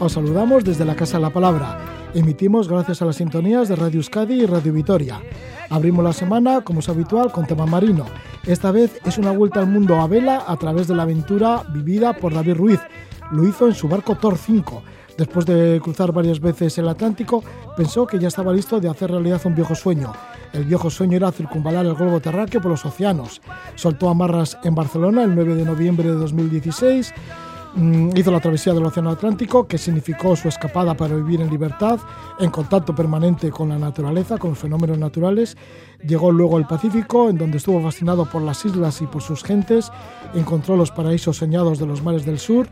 Os saludamos desde la Casa de la Palabra. Emitimos gracias a las sintonías de Radio Euskadi y Radio Vitoria. Abrimos la semana, como es habitual, con tema marino. Esta vez es una vuelta al mundo a vela a través de la aventura vivida por David Ruiz. Lo hizo en su barco Thor 5. Después de cruzar varias veces el Atlántico, pensó que ya estaba listo de hacer realidad un viejo sueño. El viejo sueño era circunvalar el globo terráqueo por los océanos. Soltó amarras en Barcelona el 9 de noviembre de 2016 Mm, hizo la travesía del Océano Atlántico, que significó su escapada para vivir en libertad, en contacto permanente con la naturaleza, con los fenómenos naturales. Llegó luego al Pacífico, en donde estuvo fascinado por las islas y por sus gentes. Encontró los paraísos soñados de los mares del sur.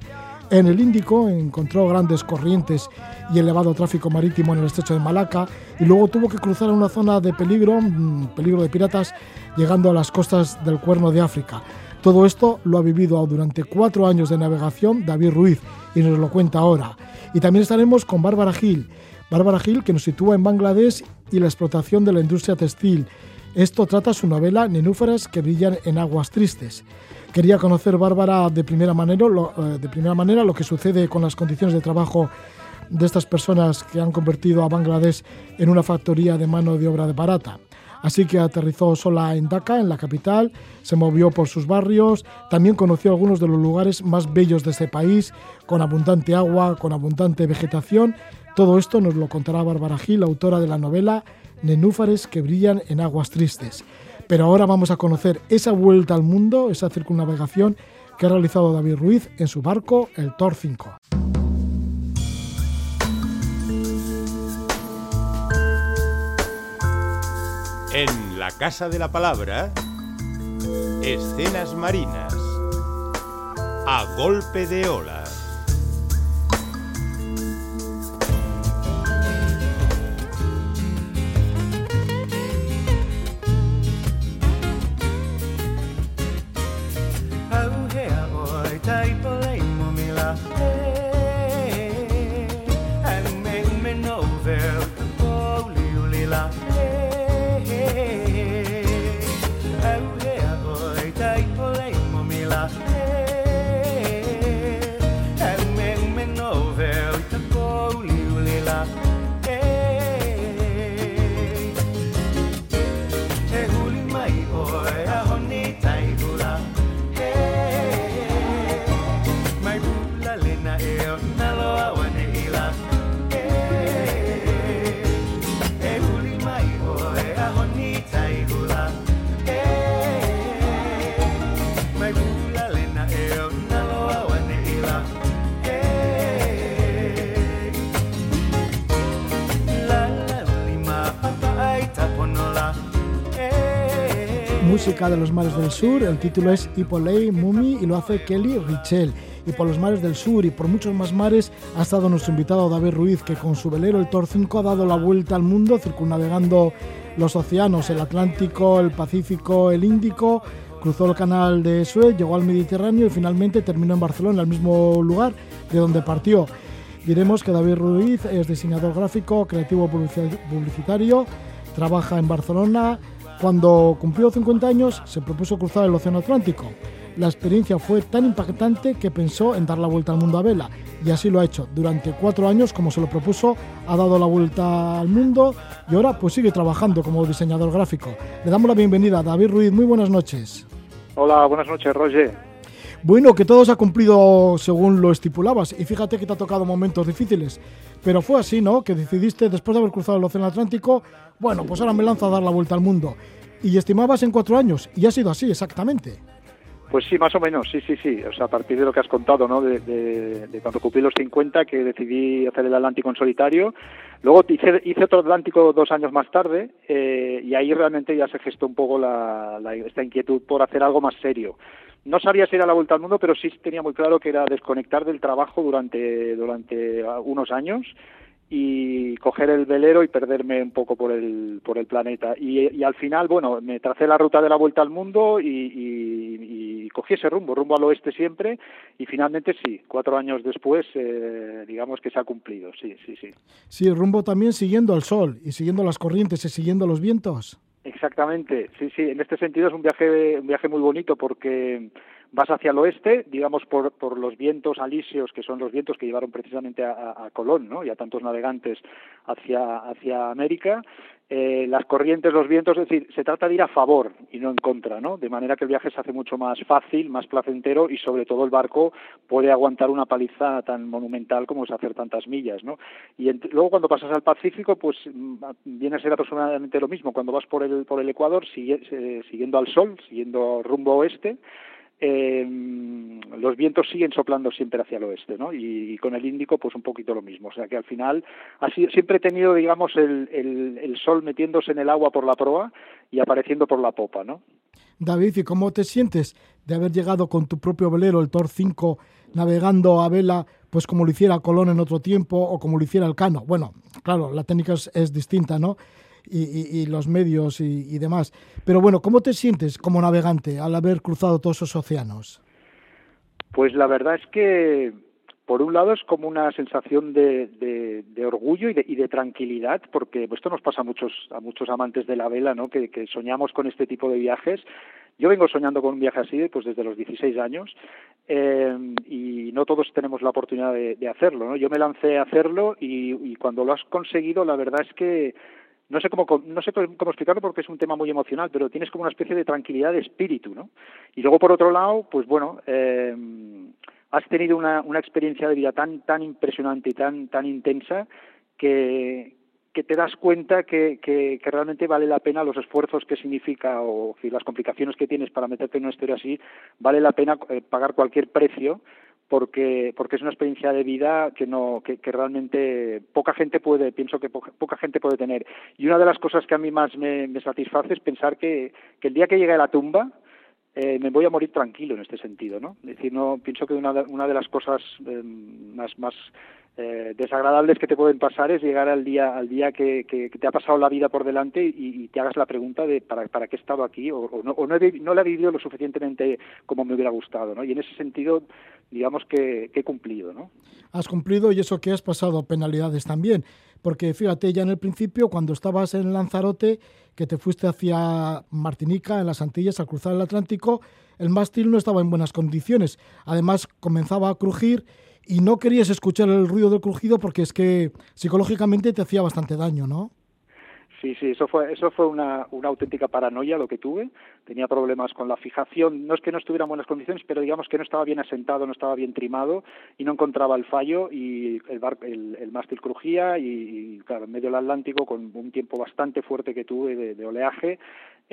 En el Índico encontró grandes corrientes y elevado tráfico marítimo en el estrecho de Malaca y luego tuvo que cruzar una zona de peligro, mm, peligro de piratas, llegando a las costas del Cuerno de África. Todo esto lo ha vivido durante cuatro años de navegación David Ruiz y nos lo cuenta ahora. Y también estaremos con Bárbara Gil. Bárbara Gil que nos sitúa en Bangladesh y la explotación de la industria textil. Esto trata su novela Nenúfares que brillan en aguas tristes. Quería conocer Bárbara de primera manera lo, eh, de primera manera lo que sucede con las condiciones de trabajo de estas personas que han convertido a Bangladesh en una factoría de mano de obra de barata. Así que aterrizó sola en Dhaka, en la capital, se movió por sus barrios, también conoció algunos de los lugares más bellos de este país, con abundante agua, con abundante vegetación. Todo esto nos lo contará Bárbara Gil, autora de la novela Nenúfares que brillan en aguas tristes. Pero ahora vamos a conocer esa vuelta al mundo, esa circunnavegación que ha realizado David Ruiz en su barco, el Tor 5. En la Casa de la Palabra, escenas marinas, a golpe de ola. Música de los mares del sur. El título es Hipolei Mumi y lo hace Kelly Richel. Y por los mares del sur y por muchos más mares ha estado nuestro invitado David Ruiz, que con su velero, el Tor 5, ha dado la vuelta al mundo, circunnavegando los océanos, el Atlántico, el Pacífico, el Índico. Cruzó el canal de Suez, llegó al Mediterráneo y finalmente terminó en Barcelona, el mismo lugar de donde partió. Diremos que David Ruiz es diseñador gráfico, creativo publicitario, trabaja en Barcelona, cuando cumplió 50 años se propuso cruzar el Océano Atlántico. La experiencia fue tan impactante que pensó en dar la vuelta al mundo a vela y así lo ha hecho. Durante cuatro años, como se lo propuso, ha dado la vuelta al mundo y ahora pues sigue trabajando como diseñador gráfico. Le damos la bienvenida a David Ruiz. Muy buenas noches. Hola, buenas noches, Roger. Bueno, que todo se ha cumplido según lo estipulabas y fíjate que te ha tocado momentos difíciles. Pero fue así, ¿no? Que decidiste, después de haber cruzado el Océano Atlántico, bueno, pues ahora me lanzo a dar la vuelta al mundo. Y estimabas en cuatro años, y ha sido así, exactamente. Pues sí, más o menos, sí, sí, sí. O sea, a partir de lo que has contado, ¿no? De, cuando cumplí los 50, que decidí hacer el Atlántico en solitario. Luego hice, hice otro Atlántico dos años más tarde eh, y ahí realmente ya se gestó un poco la, esta inquietud por hacer algo más serio. No sabía si era la vuelta al mundo, pero sí tenía muy claro que era desconectar del trabajo durante, durante unos años y coger el velero y perderme un poco por el, por el planeta. Y, al final, bueno, me tracé la ruta de la vuelta al mundo y, cogí ese rumbo, rumbo al oeste siempre, y finalmente sí, cuatro años después, eh, digamos que se ha cumplido, sí, sí, sí. Sí, rumbo también siguiendo al sol y siguiendo las corrientes y siguiendo los vientos. Exactamente, sí, sí, en este sentido es un viaje, un viaje muy bonito porque vas hacia el oeste, digamos por, por los vientos alisios, que son los vientos que llevaron precisamente a, Colón ¿no? y a tantos navegantes hacia, hacia América, eh, las corrientes, los vientos, es decir, se trata de ir a favor y no en contra, ¿no? De manera que el viaje se hace mucho más fácil, más placentero y sobre todo el barco puede aguantar una paliza tan monumental como es hacer tantas millas, ¿no? Y luego cuando pasas al Pacífico, pues mm, viene a ser aproximadamente lo mismo. Cuando vas por el, por el Ecuador, eh, siguiendo al sol, siguiendo rumbo oeste, eh, los vientos siguen soplando siempre hacia el oeste, ¿no? Y, con el Índico, pues un poquito lo mismo. O sea que al final ha siempre he tenido, digamos, el, el, sol metiéndose en el agua por la proa y apareciendo por la popa, ¿no? David, ¿y cómo te sientes de haber llegado con tu propio velero, el Tor 5, navegando a vela, pues como lo hiciera Colón en otro tiempo o como lo hiciera el Cano? Bueno, claro, la técnica es distinta, ¿no? Y, los medios y, demás. Pero bueno, ¿cómo te sientes como navegante al haber cruzado todos esos océanos? Pues la verdad es que, por un lado, es como una sensación de, orgullo y de, tranquilidad, porque esto nos pasa a muchos, a muchos amantes de la vela, ¿no? que, soñamos con este tipo de viajes. Yo vengo soñando con un viaje así pues desde los 16 años eh, y no todos tenemos la oportunidad de, hacerlo. ¿no? Yo me lancé a hacerlo y cuando lo has conseguido, la verdad es que no sé cómo no sé cómo explicarlo porque es un tema muy emocional pero tienes como una especie de tranquilidad de espíritu no y luego por otro lado pues bueno eh, has tenido una, una experiencia de vida tan tan impresionante y tan tan intensa que que te das cuenta que, que, realmente vale la pena los esfuerzos que significa o las complicaciones que tienes para meterte en una historia así, vale la pena eh, pagar cualquier precio porque porque es una experiencia de vida que no que, realmente poca gente puede pienso que poca, gente puede tener. Y una de las cosas que a mí más me, satisface es pensar que, que el día que llegue a la tumba eh, me voy a morir tranquilo en este sentido no es decir no pienso que una de, una de las cosas eh, más más eh, desagradables que te pueden pasar es llegar al día al día que, que, te ha pasado la vida por delante y, te hagas la pregunta de para, para qué he estado aquí o, no, no, he, la he vivido lo suficientemente como me hubiera gustado ¿no? y en ese sentido digamos que, he cumplido ¿no? has cumplido y eso que has pasado penalidades también porque fíjate ya en el principio cuando estabas en Lanzarote que te fuiste hacia Martinica en las Antillas al cruzar el Atlántico el mástil no estaba en buenas condiciones además comenzaba a crujir y no querías escuchar el ruido del crujido porque es que psicológicamente te hacía bastante daño, ¿no? Sí, sí, eso fue, eso fue una, una auténtica paranoia lo que tuve. Tenía problemas con la fijación. No es que no estuviera en buenas condiciones, pero digamos que no estaba bien asentado, no estaba bien trimado y no encontraba el fallo y el, bar, el, el mástil crujía y, claro, en medio del Atlántico, con un tiempo bastante fuerte que tuve de, oleaje,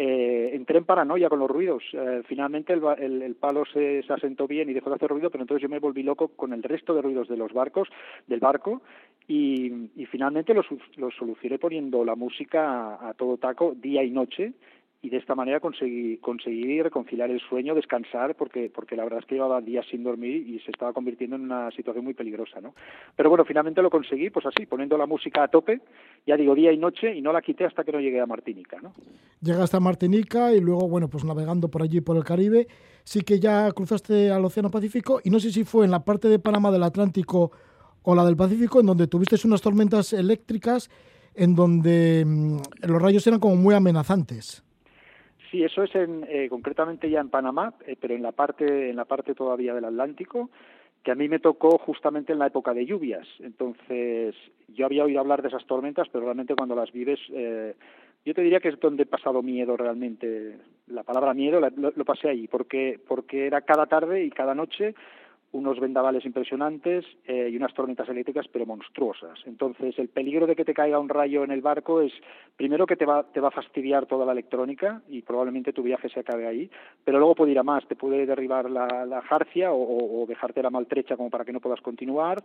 eh, entré en paranoia con los ruidos. Eh, finalmente el, el, palo se, se, asentó bien y dejó de hacer ruido, pero entonces yo me volví loco con el resto de ruidos de los barcos, del barco, y, finalmente lo, lo solucioné poniendo la música a, todo taco día y noche y de esta manera conseguí, conseguir reconciliar el sueño, descansar, porque, porque la verdad es que llevaba días sin dormir y se estaba convirtiendo en una situación muy peligrosa, ¿no? Pero bueno, finalmente lo conseguí, pues así, poniendo la música a tope, ya digo, día y noche, y no la quité hasta que no llegué a Martinica, ¿no? Llegaste a Martinica y luego, bueno, pues navegando por allí, por el Caribe, sí que ya cruzaste al Océano Pacífico, y no sé si fue en la parte de Panamá del Atlántico o la del Pacífico, en donde tuviste unas tormentas eléctricas en donde mm, los rayos eran como muy amenazantes. Sí, eso es en, eh, concretamente ya en Panamá, eh, pero en la parte en la parte todavía del Atlántico, que a mí me tocó justamente en la época de lluvias. Entonces, yo había oído hablar de esas tormentas, pero realmente cuando las vives, eh, yo te diría que es donde he pasado miedo realmente. La palabra miedo lo, lo, pasé ahí, porque porque era cada tarde y cada noche unos vendavales impresionantes eh, y unas tormentas eléctricas pero monstruosas. Entonces, el peligro de que te caiga un rayo en el barco es, primero que te va, te va a fastidiar toda la electrónica y probablemente tu viaje se acabe ahí, pero luego puede ir a más, te puede derribar la, la jarcia o, o dejarte la maltrecha como para que no puedas continuar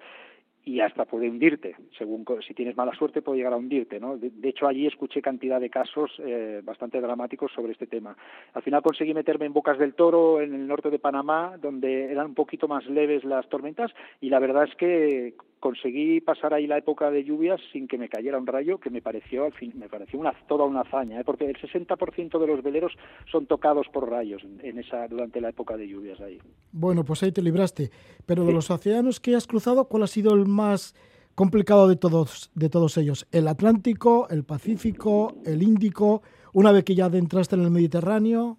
y hasta puede hundirte, según si tienes mala suerte puede llegar a hundirte, ¿no? De, hecho allí escuché cantidad de casos eh, bastante dramáticos sobre este tema. Al final conseguí meterme en Bocas del Toro, en el norte de Panamá, donde eran un poquito más leves las tormentas y la verdad es que conseguí pasar ahí la época de lluvias sin que me cayera un rayo, que me pareció al fin, me pareció una toda una hazaña, ¿eh? porque el 60% de los veleros son tocados por rayos en esa durante la época de lluvias ahí. Bueno, pues ahí te libraste. Pero de los océanos que has cruzado, ¿cuál ha sido el más complicado de todos de todos ellos? El Atlántico, el Pacífico, el Índico. Una vez que ya adentraste en el Mediterráneo.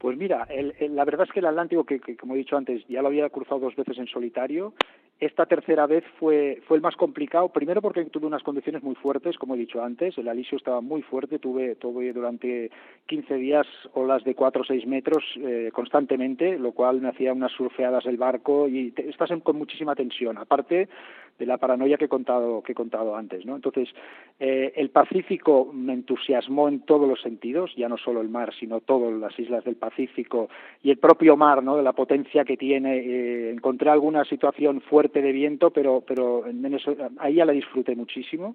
Pues mira, la verdad es que el Atlántico, que, como he dicho antes, ya lo había cruzado dos veces en solitario, esta tercera vez fue, fue el más complicado, primero porque tuve unas condiciones muy fuertes, como he dicho antes, el alisio estaba muy fuerte, tuve, tuve durante 15 días olas de 4 o 6 metros eh, constantemente, lo cual me hacía unas surfeadas el barco y estás con muchísima tensión, aparte de la paranoia que he contado, que he contado antes. ¿no? Entonces, eh, el Pacífico me entusiasmó en todos los sentidos, ya no solo el mar, sino todas las islas del Pacífico y el propio mar, ¿no? de la potencia que tiene. Eh, encontré alguna situación fuerte de viento, pero, pero ahí ya la disfruté muchísimo.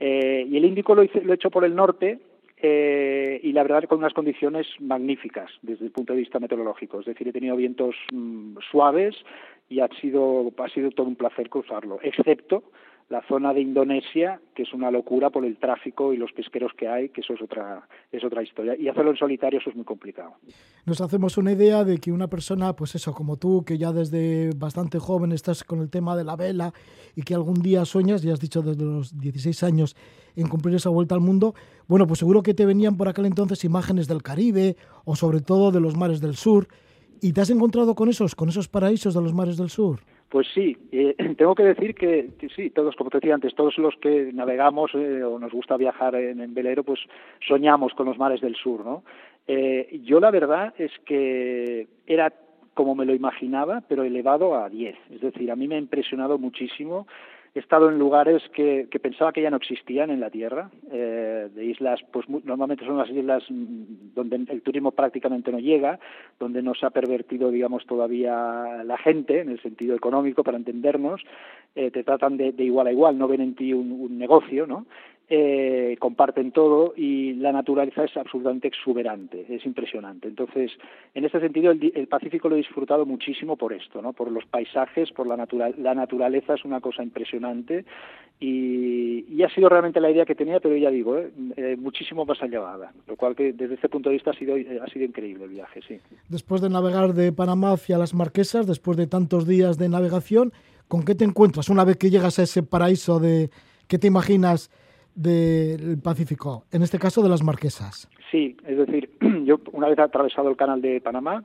Eh, y el Índico lo, hice, lo he hecho por el norte, eh, y la verdad con unas condiciones magníficas desde el punto de vista meteorológico. Es decir, he tenido vientos mm, suaves y ha sido, ha sido todo un placer cruzarlo, excepto la zona de Indonesia, que es una locura por el tráfico y los pesqueros que hay, que eso es otra, es otra historia. Y hacerlo en solitario eso es muy complicado. Nos hacemos una idea de que una persona, pues eso, como tú, que ya desde bastante joven estás con el tema de la vela y que algún día sueñas, ya has dicho desde los 16 años, en cumplir esa vuelta al mundo, bueno, pues seguro que te venían por aquel entonces imágenes del Caribe o sobre todo de los mares del sur. ¿Y te has encontrado con esos, con esos paraísos de los mares del sur? Pues sí, eh, tengo que decir que sí, todos, como te decía antes, todos los que navegamos eh, o nos gusta viajar en, velero, pues soñamos con los mares del sur, ¿no? Eh, yo la verdad es que era como me lo imaginaba, pero elevado a 10. Es decir, a mí me ha impresionado muchísimo He estado en lugares que, pensaba que ya no existían en la Tierra, eh, de islas, pues normalmente son las islas mm, donde el turismo prácticamente no llega, donde no se ha pervertido, digamos, todavía la gente en el sentido económico, para entendernos, eh, te tratan de, igual a igual, no ven en ti un, un negocio, ¿no? Eh, comparten todo y la naturaleza es absolutamente exuberante, es impresionante. Entonces, en este sentido, el, Pacífico lo he disfrutado muchísimo por esto, ¿no? por los paisajes, por la, natural, la naturaleza es una cosa impresionante y, y, ha sido realmente la idea que tenía, pero ya digo, ¿eh? Eh, muchísimo más allá, lo cual que desde este punto de vista ha sido, ha sido increíble el viaje, sí. Después de navegar de Panamá hacia las Marquesas, después de tantos días de navegación, ¿con qué te encuentras una vez que llegas a ese paraíso de que te imaginas? Del Pacífico, en este caso de las Marquesas. Sí, es decir, yo una vez atravesado el canal de Panamá,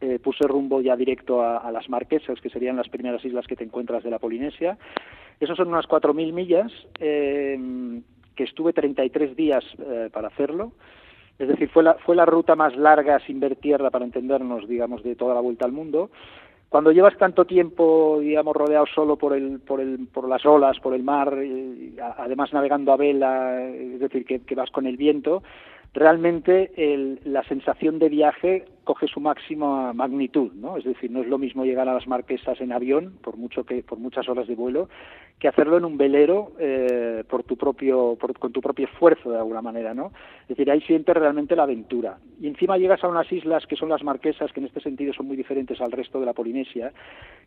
eh, puse rumbo ya directo a, las Marquesas, que serían las primeras islas que te encuentras de la Polinesia. Esos son unas 4.000 millas, eh, que estuve 33 días eh, para hacerlo. Es decir, fue la, fue la ruta más larga sin ver tierra, para entendernos, digamos, de toda la vuelta al mundo cuando llevas tanto tiempo, digamos, rodeado solo por el, por el, por las olas, por el mar, además navegando a vela, es decir, que, que vas con el viento, realmente el, la sensación de viaje coge su máxima magnitud, ¿no? Es decir, no es lo mismo llegar a las Marquesas en avión, por mucho que por muchas horas de vuelo, que hacerlo en un velero eh, por tu propio por, con tu propio esfuerzo de alguna manera, ¿no? Es decir, ahí sientes realmente la aventura. Y encima llegas a unas islas que son las Marquesas, que en este sentido son muy diferentes al resto de la Polinesia,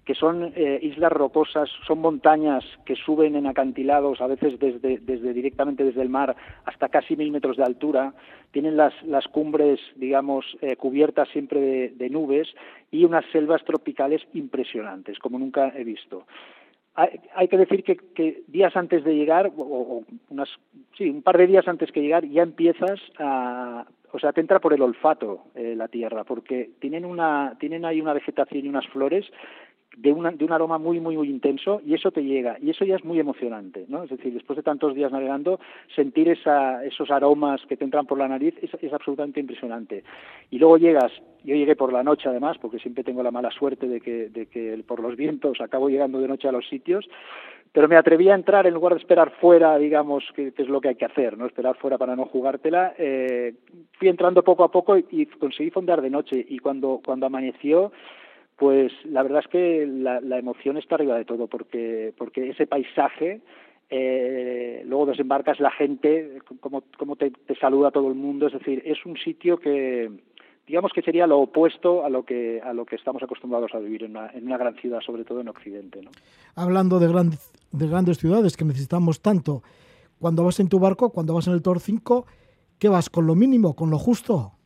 que son eh, islas rocosas, son montañas que suben en acantilados, a veces desde, desde directamente desde el mar hasta casi mil metros de altura, tienen las, las cumbres, digamos, eh, cubiertas siempre de, nubes y unas selvas tropicales impresionantes, como nunca he visto. Hay, que decir que, días antes de llegar, o, unas, sí, un par de días antes que llegar, ya empiezas a, o sea, te entra por el olfato eh, la tierra, porque tienen una, tienen ahí una vegetación y unas flores de, de un aroma muy, muy, muy intenso y eso te llega. Y eso ya es muy emocionante, ¿no? Es decir, después de tantos días navegando, sentir esa, esos aromas que te entran por la nariz es, es absolutamente impresionante. Y luego llegas, yo llegué por la noche además, porque siempre tengo la mala suerte de que, de que por los vientos acabo llegando de noche a los sitios, pero me atreví a entrar en lugar de esperar fuera, digamos, que, es lo que hay que hacer, no esperar fuera para no jugártela. Eh, fui entrando poco a poco y, conseguí fondear de noche y cuando cuando amaneció pues la verdad es que la, emoción está arriba de todo, porque, porque ese paisaje, eh, luego desembarcas la gente, como, como te, saluda todo el mundo, es decir, es un sitio que digamos que sería lo opuesto a lo que a lo que estamos acostumbrados a vivir en una, en una gran ciudad, sobre todo en Occidente. Hablando de, gran, de grandes ciudades que necesitamos tanto, cuando vas en tu barco, cuando vas en el Tor 5, ¿qué vas? ¿Con lo mínimo, con lo justo?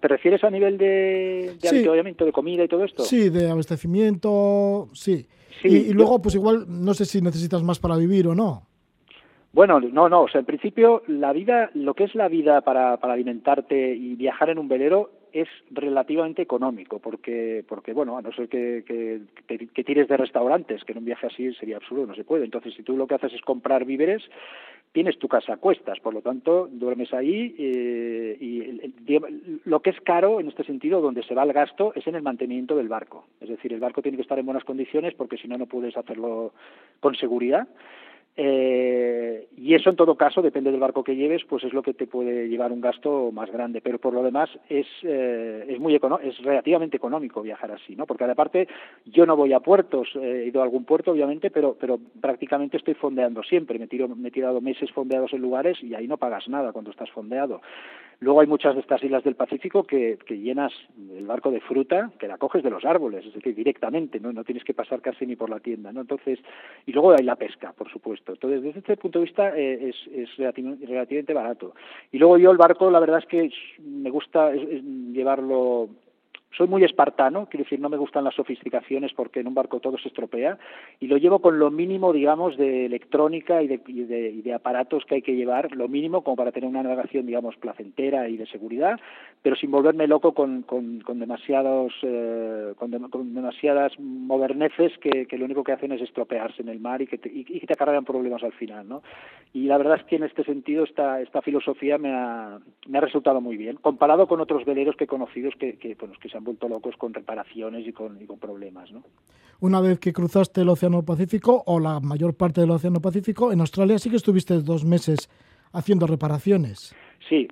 ¿Te refieres a nivel de, de de comida y todo esto? Sí, de abastecimiento, sí. y, luego, pues igual, no sé si necesitas más para vivir o no. Bueno, no, no, o sea, en principio la vida, lo que es la vida para, para alimentarte y viajar en un velero es relativamente económico, porque, porque bueno, a no ser que, que, tires de restaurantes, que en un viaje así sería absurdo, no se puede. Entonces, si tú lo que haces es comprar víveres, tienes tu casa a cuestas, por lo tanto, duermes ahí eh, y lo que es caro en este sentido, donde se va el gasto, es en el mantenimiento del barco. Es decir, el barco tiene que estar en buenas condiciones porque si no, no puedes hacerlo con seguridad. Eh, y eso en todo caso, depende del barco que lleves, pues es lo que te puede llevar un gasto más grande. Pero por lo demás es, eh, es, muy es relativamente económico viajar así, ¿no? Porque aparte yo no voy a puertos, he ido a algún puerto obviamente, pero, pero prácticamente estoy fondeando siempre. Me, tiro, me he tirado meses fondeados en lugares y ahí no pagas nada cuando estás fondeado. Luego hay muchas de estas islas del Pacífico que, que llenas el barco de fruta, que la coges de los árboles, es decir, directamente, ¿no? No tienes que pasar casi ni por la tienda, ¿no? Entonces, y luego hay la pesca, por supuesto. Entonces, desde este punto de vista eh, es, es relativamente barato. Y luego yo el barco, la verdad es que me gusta llevarlo soy muy espartano, quiero decir, no me gustan las sofisticaciones porque en un barco todo se estropea y lo llevo con lo mínimo, digamos, de electrónica y de, y de, y de aparatos que hay que llevar, lo mínimo como para tener una navegación, digamos, placentera y de seguridad, pero sin volverme loco con, con, con demasiados, eh, con, con, demasiadas moderneces que, que, lo único que hacen es estropearse en el mar y que te, y, y te acarrean problemas al final, ¿no? Y la verdad es que en este sentido esta, esta filosofía me ha, me ha resultado muy bien, comparado con otros veleros que he conocido que, que, bueno, que se han vuelto locos con reparaciones y con, y con problemas. ¿no? Una vez que cruzaste el Océano Pacífico, o la mayor parte del Océano Pacífico, en Australia sí que estuviste dos meses haciendo reparaciones. Sí,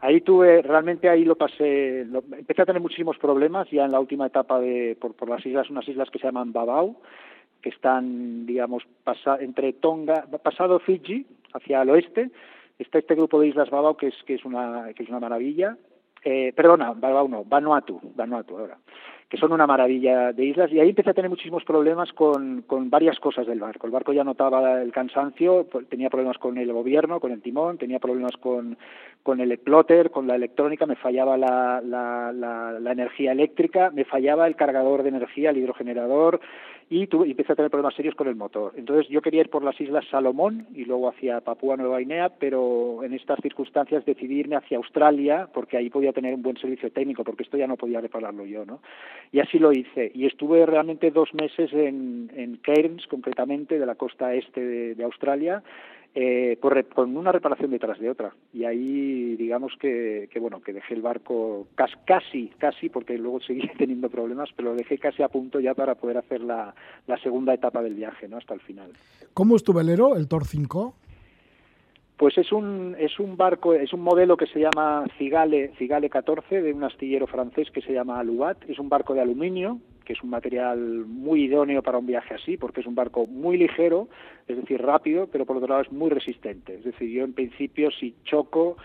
ahí tuve, realmente ahí lo pasé, lo, empecé a tener muchísimos problemas ya en la última etapa de, por, por las islas, unas islas que se llaman Babau, que están, digamos, pasa, entre Tonga, pasado Fiji, hacia el oeste, está este grupo de islas Babau que es, que es, una, que es una maravilla, eh, perdona, no, Vanuatu, Vanuatu ahora, que son una maravilla de islas, y ahí empecé a tener muchísimos problemas con, con varias cosas del barco. El barco ya notaba el cansancio, tenía problemas con el gobierno, con el timón, tenía problemas con, con el plotter, con la electrónica, me fallaba la, la, la, la energía eléctrica, me fallaba el cargador de energía, el hidrogenerador, y, tuve, empecé a tener problemas serios con el motor. Entonces yo quería ir por las islas Salomón y luego hacia Papúa Nueva Guinea, pero en estas circunstancias decidí irme hacia Australia porque ahí podía tener un buen servicio técnico, porque esto ya no podía repararlo yo, ¿no? Y así lo hice. Y estuve realmente dos meses en, en Cairns, concretamente, de la costa este de Australia, eh, por, con una reparación detrás de otra. Y ahí, digamos que, que bueno, que dejé el barco casi, casi, porque luego seguí teniendo problemas, pero lo dejé casi a punto ya para poder hacer la, la segunda etapa del viaje, ¿no? Hasta el final. ¿Cómo es tu velero, el Tor 5? Pues es un, es un barco, es un modelo que se llama Cigale, Cigale 14 de un astillero francés que se llama Alubat. Es un barco de aluminio, que es un material muy idóneo para un viaje así, porque es un barco muy ligero, es decir, rápido, pero por otro lado es muy resistente. Es decir, yo en principio si choco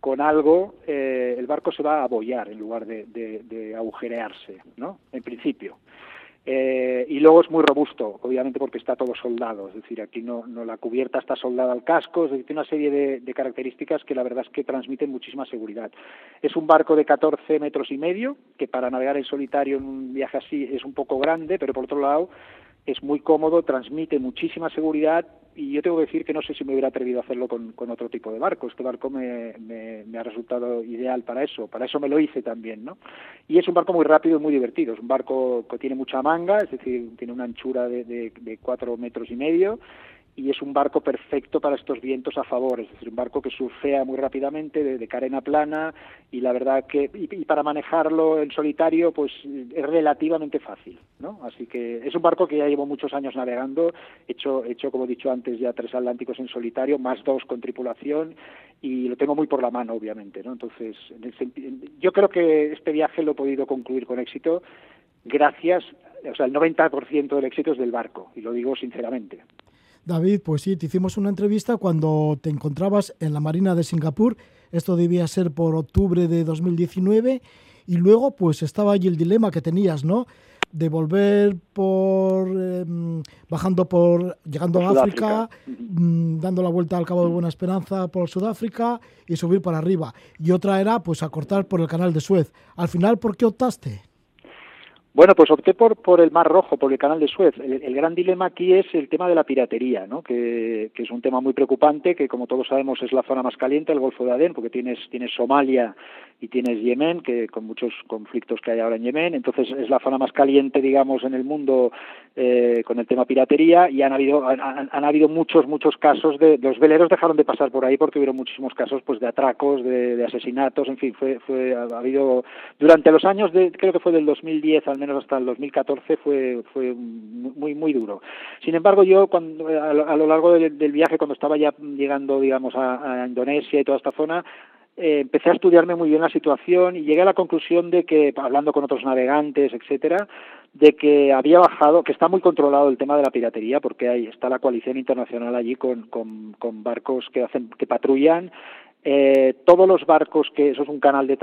con algo, eh, el barco se va a abollar en lugar de, de, de agujerearse, ¿no? En principio. Eh, y luego es muy robusto, obviamente porque está todo soldado, es decir, aquí no, no la cubierta está soldada al casco, es decir, tiene una serie de, de, características que la verdad es que transmiten muchísima seguridad. Es un barco de 14 metros y medio, que para navegar en solitario en un viaje así es un poco grande, pero por otro lado es muy cómodo, transmite muchísima seguridad y yo tengo que decir que no sé si me hubiera atrevido a hacerlo con, otro tipo de barco. Este barco me, me, ha resultado ideal para eso, para eso me lo hice también, ¿no? Y es un barco muy rápido y muy divertido, es un barco que tiene mucha manga, es decir, tiene una anchura de, de, de cuatro metros y medio, y es un barco perfecto para estos vientos a favor, es decir, un barco que surfea muy rápidamente de, carena plana y la verdad que y, para manejarlo en solitario pues es relativamente fácil, ¿no? Así que es un barco que ya llevo muchos años navegando, he hecho, hecho como he dicho antes ya tres atlánticos en solitario, más dos con tripulación y lo tengo muy por la mano obviamente, ¿no? Entonces, yo creo que este viaje lo he podido concluir con éxito gracias, o sea, el 90% del éxito es del barco y lo digo sinceramente. David, pues sí, te hicimos una entrevista cuando te encontrabas en la Marina de Singapur. Esto debía ser por octubre de 2019. Y luego, pues estaba allí el dilema que tenías, ¿no? De volver por. Em, bajando por. llegando a África, mm, dando la vuelta al Cabo de Buena Esperanza por Sudáfrica y subir para arriba. Y otra era, pues, acortar por el canal de Suez. Al final, ¿por qué optaste? Bueno, pues opté por, por el Mar Rojo, por el Canal de Suez. El, gran dilema aquí es el tema de la piratería, ¿no? que, que, es un tema muy preocupante, que como todos sabemos es la zona más caliente, el Golfo de Adén, porque tienes, tienes Somalia y tienes Yemen, que con muchos conflictos que hay ahora en Yemen, entonces es la zona más caliente, digamos, en el mundo eh, con el tema piratería y han habido, han, han, habido muchos, muchos casos de, los veleros dejaron de pasar por ahí porque hubieron muchísimos casos pues de atracos, de, de asesinatos, en fin, fue, fue, ha habido, durante los años de, creo que fue del 2010 al menos hasta el 2014 fue, fue muy, muy duro. Sin embargo, yo cuando, a, lo largo del, viaje, cuando estaba ya llegando, digamos, a Indonesia y toda esta zona, eh, empecé a estudiarme muy bien la situación y llegué a la conclusión de que, hablando con otros navegantes, etcétera, de que había bajado, que está muy controlado el tema de la piratería, porque ahí está la coalición internacional allí con, con, con barcos que hacen, que patrullan eh, todos los barcos que eso es un canal de,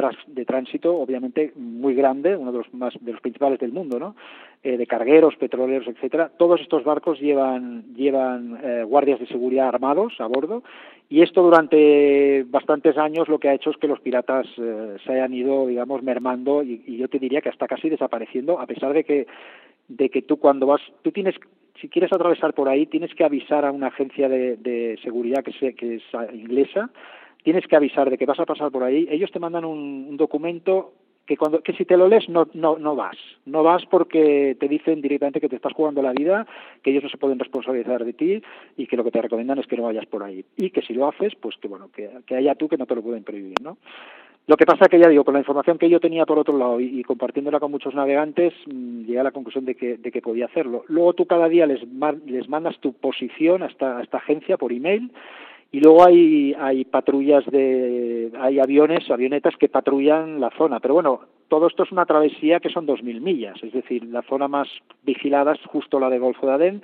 tránsito obviamente muy grande uno de los más de los principales del mundo no eh, de cargueros petroleros etcétera. Todos estos barcos llevan llevan eh, guardias de seguridad armados a bordo y esto durante bastantes años lo que ha hecho es que los piratas eh, se hayan ido digamos mermando y, yo te diría que hasta casi desapareciendo a pesar de que de que tú cuando vas tú tienes si quieres atravesar por ahí tienes que avisar a una agencia de, de seguridad que, que es inglesa tienes que avisar de que vas a pasar por ahí, ellos te mandan un, documento que cuando que si te lo lees no no no vas. No vas porque te dicen directamente que te estás jugando la vida que ellos no se pueden responsabilizar de ti y que lo que te recomiendan es que no vayas por ahí. Y que si lo haces pues que bueno que, que haya tú que no te lo pueden prohibir no lo que pasa que ya digo con la información que yo tenía por otro lado y, compartiéndola con muchos navegantes mm, llegué a la conclusión de que de que podía hacerlo. Luego tú cada día les les mandas tu posición a esta, a esta agencia por email y luego hay, hay patrullas de, hay aviones, avionetas que patrullan la zona, pero bueno, todo esto es una travesía que son 2.000 millas, es decir, la zona más vigilada es justo la de Golfo de Adén,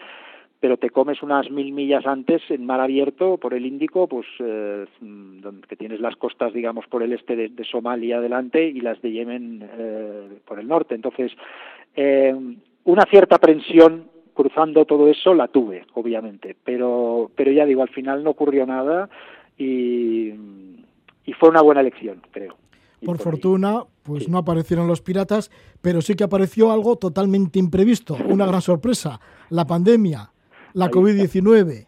pero te comes unas mil millas antes en mar abierto por el Índico, pues eh, donde que tienes las costas, digamos, por el este de, Somalia adelante y las de Yemen eh, por el norte. Entonces, eh, una cierta aprensión cruzando todo eso la tuve, obviamente, pero, pero ya digo, al final no ocurrió nada y, y fue una buena elección, creo. Por, fortuna, pues no aparecieron los piratas, pero sí que apareció algo totalmente imprevisto, una gran sorpresa, la pandemia, la COVID-19.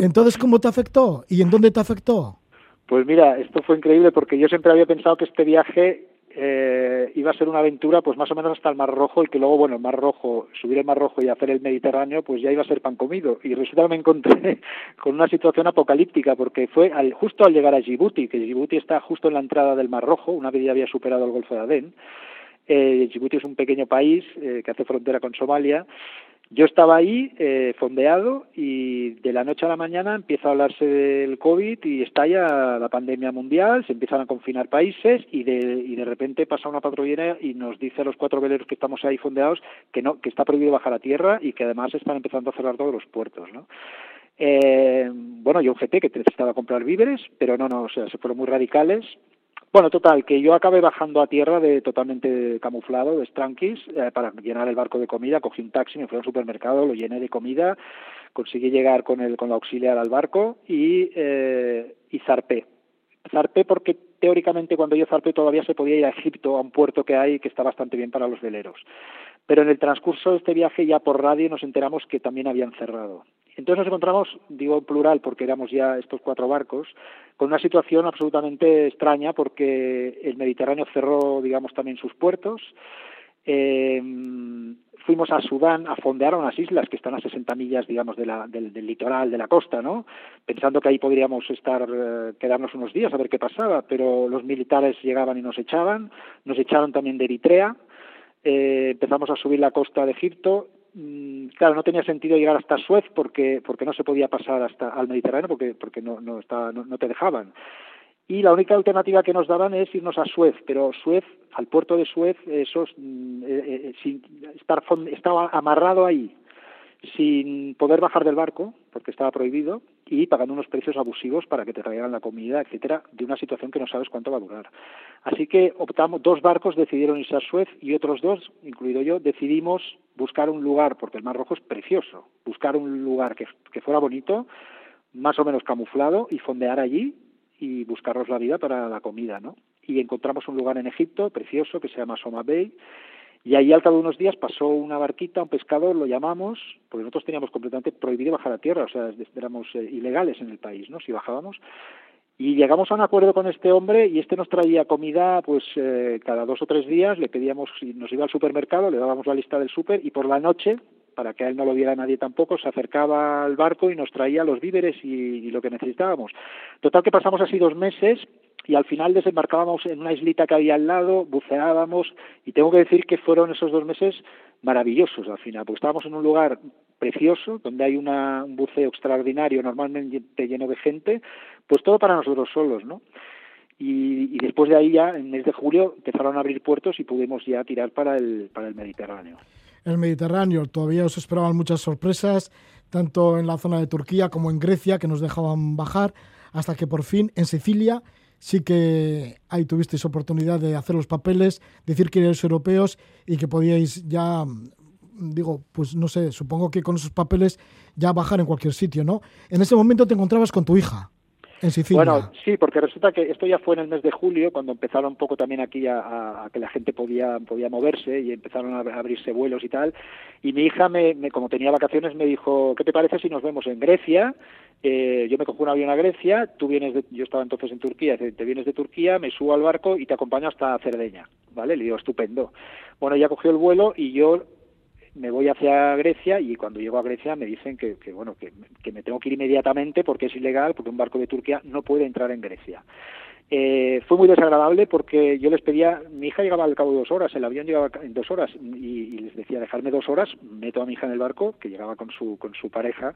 Entonces, ¿cómo te afectó y en dónde te afectó? Pues mira, esto fue increíble porque yo siempre había pensado que este viaje eh, iba a ser una aventura pues más o menos hasta el Mar Rojo y que luego, bueno, el Mar Rojo, subir el Mar Rojo y hacer el Mediterráneo, pues ya iba a ser pan comido. Y resulta que me encontré con una situación apocalíptica porque fue al, justo al llegar a Djibouti, que Djibouti está justo en la entrada del Mar Rojo, una vez ya había superado el Golfo de Adén. Eh, Djibouti es un pequeño país eh, que hace frontera con Somalia yo estaba ahí eh, fondeado y de la noche a la mañana empieza a hablarse del COVID y estalla la pandemia mundial, se empiezan a confinar países y de, y de repente pasa una patrullera y nos dice a los cuatro veleros que estamos ahí fondeados que no, que está prohibido bajar a tierra y que además están empezando a cerrar todos los puertos, ¿no? Eh, bueno, yo objeté que necesitaba comprar víveres, pero no, no, o sea, se fueron muy radicales bueno, total, que yo acabé bajando a tierra de totalmente camuflado, de stranquis, eh, para llenar el barco de comida, cogí un taxi, me fui al supermercado, lo llené de comida, conseguí llegar con el con la auxiliar al barco y, eh, y zarpé. Zarpé porque teóricamente cuando yo zarpé todavía se podía ir a Egipto, a un puerto que hay que está bastante bien para los veleros. Pero en el transcurso de este viaje ya por radio nos enteramos que también habían cerrado. Entonces nos encontramos, digo plural porque éramos ya estos cuatro barcos, con una situación absolutamente extraña porque el Mediterráneo cerró, digamos, también sus puertos. Eh, fuimos a Sudán a fondear unas islas que están a 60 millas, digamos, de la, del, litoral, de la costa, ¿no? Pensando que ahí podríamos estar, eh, quedarnos unos días a ver qué pasaba, pero los militares llegaban y nos echaban, nos echaron también de Eritrea, eh, empezamos a subir la costa de Egipto Mm, claro, no tenía sentido llegar hasta Suez porque porque no se podía pasar hasta al Mediterráneo porque porque no no, estaba, no, te dejaban. Y la única alternativa que nos daban es irnos a Suez, pero Suez, al puerto de Suez, eso mm, eh, eh, sin estar estaba amarrado ahí sin poder bajar del barco, porque estaba prohibido, y pagando unos precios abusivos para que te traigan la comida, etcétera, de una situación que no sabes cuánto va a durar. Así que optamos, dos barcos decidieron irse a Suez y otros dos, incluido yo, decidimos buscar un lugar, porque el Mar Rojo es precioso, buscar un lugar que, que fuera bonito, más o menos camuflado, y fondear allí y buscarnos la vida para la comida, ¿no? Y encontramos un lugar en Egipto precioso que se llama Soma Bay, y ahí al cabo de unos días pasó una barquita, un pescador, lo llamamos, porque nosotros teníamos completamente prohibido bajar a tierra, o sea, éramos eh, ilegales en el país, ¿no? Si bajábamos. Y llegamos a un acuerdo con este hombre y este nos traía comida pues eh, cada dos o tres días, le pedíamos, si nos iba al supermercado, le dábamos la lista del súper y por la noche, para que a él no lo viera nadie tampoco, se acercaba al barco y nos traía los víveres y lo que necesitábamos. Total que pasamos así dos meses y al final desembarcábamos en una islita que había al lado, buceábamos y tengo que decir que fueron esos dos meses maravillosos al final, porque estábamos en un lugar precioso, donde hay una, un buceo extraordinario, normalmente lleno de gente, pues todo para nosotros solos, ¿no? Y, y, después de ahí ya, en el mes de julio, empezaron a abrir puertos y pudimos ya tirar para el, para el Mediterráneo. El Mediterráneo, todavía os esperaban muchas sorpresas, tanto en la zona de Turquía como en Grecia, que nos dejaban bajar, hasta que por fin en Sicilia sí que ahí tuvisteis oportunidad de hacer los papeles, decir que erais europeos y que podíais ya, digo, pues no sé, supongo que con esos papeles ya bajar en cualquier sitio, ¿no? En ese momento te encontrabas con tu hija. En Sicilia. Bueno, sí, porque resulta que esto ya fue en el mes de julio, cuando empezaron un poco también aquí a, que la gente podía, podía moverse y empezaron a abrirse vuelos y tal. Y mi hija, me, como tenía vacaciones, me dijo, ¿qué te parece si nos vemos en Grecia? Eh, yo me cojo un avión a Grecia, tú vienes de, yo estaba entonces en Turquía, te vienes de Turquía, me subo al barco y te acompaño hasta Cerdeña, ¿vale? Le digo, estupendo. Bueno, ya cogió el vuelo y yo me voy hacia Grecia y cuando llego a Grecia me dicen que, que bueno que, que, me tengo que ir inmediatamente porque es ilegal, porque un barco de Turquía no puede entrar en Grecia. Eh, fue muy desagradable porque yo les pedía, mi hija llegaba al cabo de dos horas, el avión llegaba en dos horas y, les decía dejarme dos horas, meto a mi hija en el barco que llegaba con su con su pareja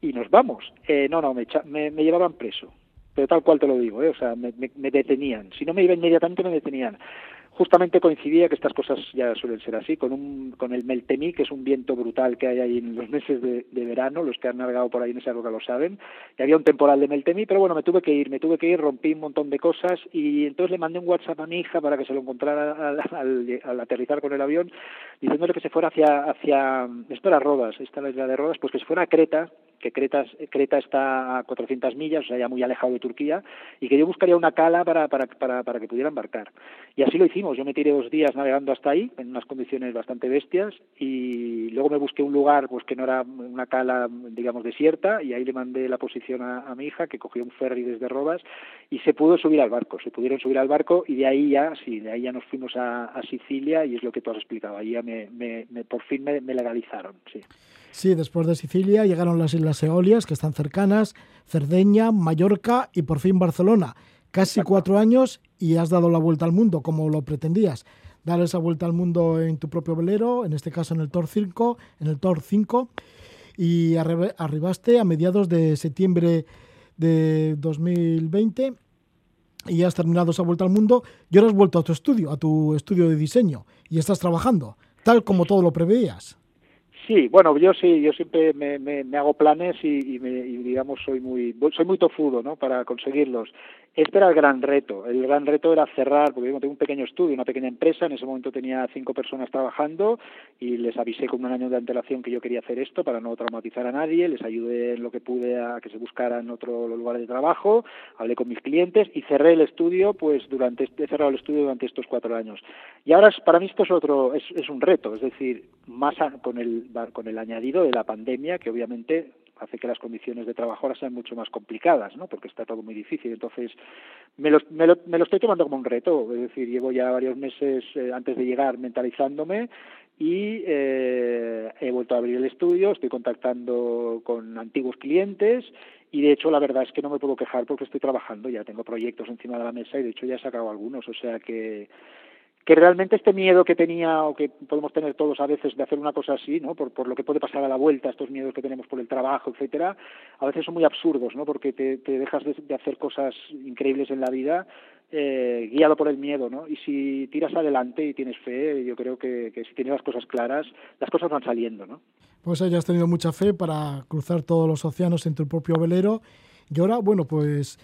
y nos vamos. Eh, no, no, me, me, me, llevaban preso, pero tal cual te lo digo, eh, o sea, me, me, detenían. Si no me iba inmediatamente me detenían justamente coincidía que estas cosas ya suelen ser así, con, un, con el Meltemí, que es un viento brutal que hay ahí en los meses de, verano, los que han navegado por ahí en esa época lo saben, y había un temporal de Meltemí, pero bueno, me tuve que ir, me tuve que ir, rompí un montón de cosas y entonces le mandé un WhatsApp a mi hija para que se lo encontrara al, aterrizar con el avión, diciéndole que se fuera hacia, hacia esto era Rodas, esta es la de Rodas, pues que se fuera a Creta, que Creta, Creta está a 400 millas, o sea, ya muy alejado de Turquía, y que yo buscaría una cala para, para, para, para que pudiera embarcar. Y así lo hicimos, yo me tiré dos días navegando hasta ahí, en unas condiciones bastante bestias, y luego me busqué un lugar pues que no era una cala, digamos, desierta, y ahí le mandé la posición a, mi hija, que cogió un ferry desde Rodas, y se pudo subir al barco, se pudieron subir al barco, y de ahí ya, sí, de ahí ya nos fuimos a, Sicilia, y es lo que tú has explicado, ahí ya me, me, por fin me, me legalizaron, sí. Sí, después de Sicilia llegaron las Islas Eolias, que están cercanas, Cerdeña, Mallorca y por fin Barcelona. Casi cuatro años y has dado la vuelta al mundo como lo pretendías. Dar esa vuelta al mundo en tu propio velero, en este caso en el Tor 5, en el Tor 5, y arribaste a mediados de septiembre de 2020 y has terminado esa vuelta al mundo y ahora has vuelto a tu estudio, a tu estudio de diseño y estás trabajando, tal como todo lo preveías. Sí, bueno, yo sí, yo siempre me, me, hago planes y, y, me, y, digamos soy muy soy muy tofudo, ¿no? Para conseguirlos. Este era el gran reto. El gran reto era cerrar, porque yo tengo un pequeño estudio, una pequeña empresa. En ese momento tenía cinco personas trabajando y les avisé con un año de antelación que yo quería hacer esto para no traumatizar a nadie. Les ayudé en lo que pude a que se buscaran otro lugar de trabajo. Hablé con mis clientes y cerré el estudio, pues durante he cerrado el estudio durante estos cuatro años. Y ahora para mí esto es otro, es, es un reto, es decir, más con el con el añadido de la pandemia que obviamente hace que las condiciones de trabajo ahora sean mucho más complicadas, ¿no? Porque está todo muy difícil. Entonces, me lo, me lo, me lo estoy tomando como un reto, es decir, llevo ya varios meses eh, antes de llegar mentalizándome y eh, he vuelto a abrir el estudio, estoy contactando con antiguos clientes y de hecho la verdad es que no me puedo quejar porque estoy trabajando, ya tengo proyectos encima de la mesa y de hecho ya he sacado algunos, o sea que que realmente este miedo que tenía o que podemos tener todos a veces de hacer una cosa así, ¿no? Por, por lo que puede pasar a la vuelta, estos miedos que tenemos por el trabajo, etcétera, a veces son muy absurdos, ¿no? Porque te, dejas de, hacer cosas increíbles en la vida eh, guiado por el miedo, ¿no? Y si tiras adelante y tienes fe, yo creo que, si tienes las cosas claras, las cosas van saliendo, ¿no? Pues hayas tenido mucha fe para cruzar todos los océanos en tu propio velero y ahora, bueno, pues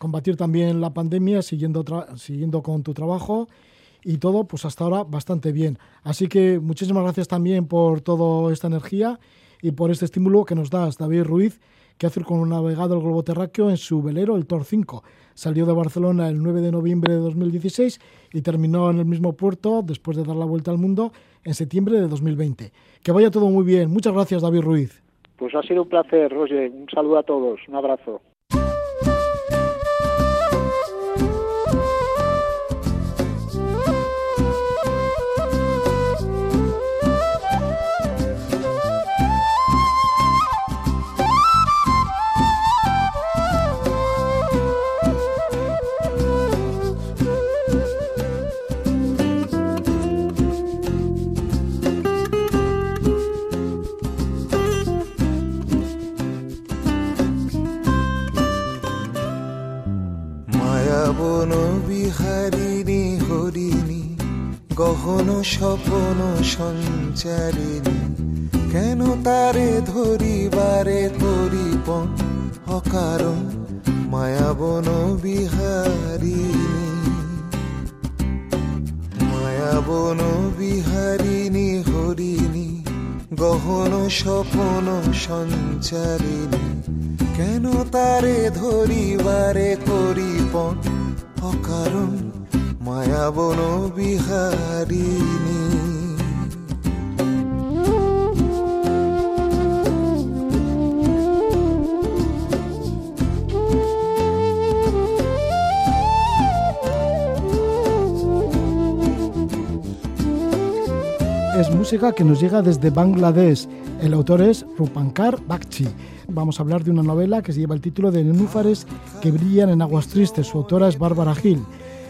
combatir también la pandemia siguiendo, siguiendo con tu trabajo y todo, pues hasta ahora bastante bien. Así que muchísimas gracias también por toda esta energía y por este estímulo que nos das, David Ruiz, que hace con un navegado el globo terráqueo en su velero, el Tor 5. Salió de Barcelona el 9 de noviembre de 2016 y terminó en el mismo puerto, después de dar la vuelta al mundo, en septiembre de 2020. Que vaya todo muy bien. Muchas gracias, David Ruiz. Pues ha sido un placer, Roger. Un saludo a todos. Un abrazo. গহন স্বপন সঞ্চারিণী, কেন তারে ধরিবারে তরিপন অকারণ মায়াবন বিহারিণী? মায়াবন বিহারিণী হরিণী, গহন স্বপন সঞ্চারিণী, কেন তারে ধরিবারে করিপন অকারণ মায়াবন বিহারিণী es música que nos llega desde Bangladesh. El autor es Rupankar Bakchi. Vamos a hablar de una novela que se lleva el título de Nenúfares que brillan en aguas tristes. Su autora es Bárbara Gil.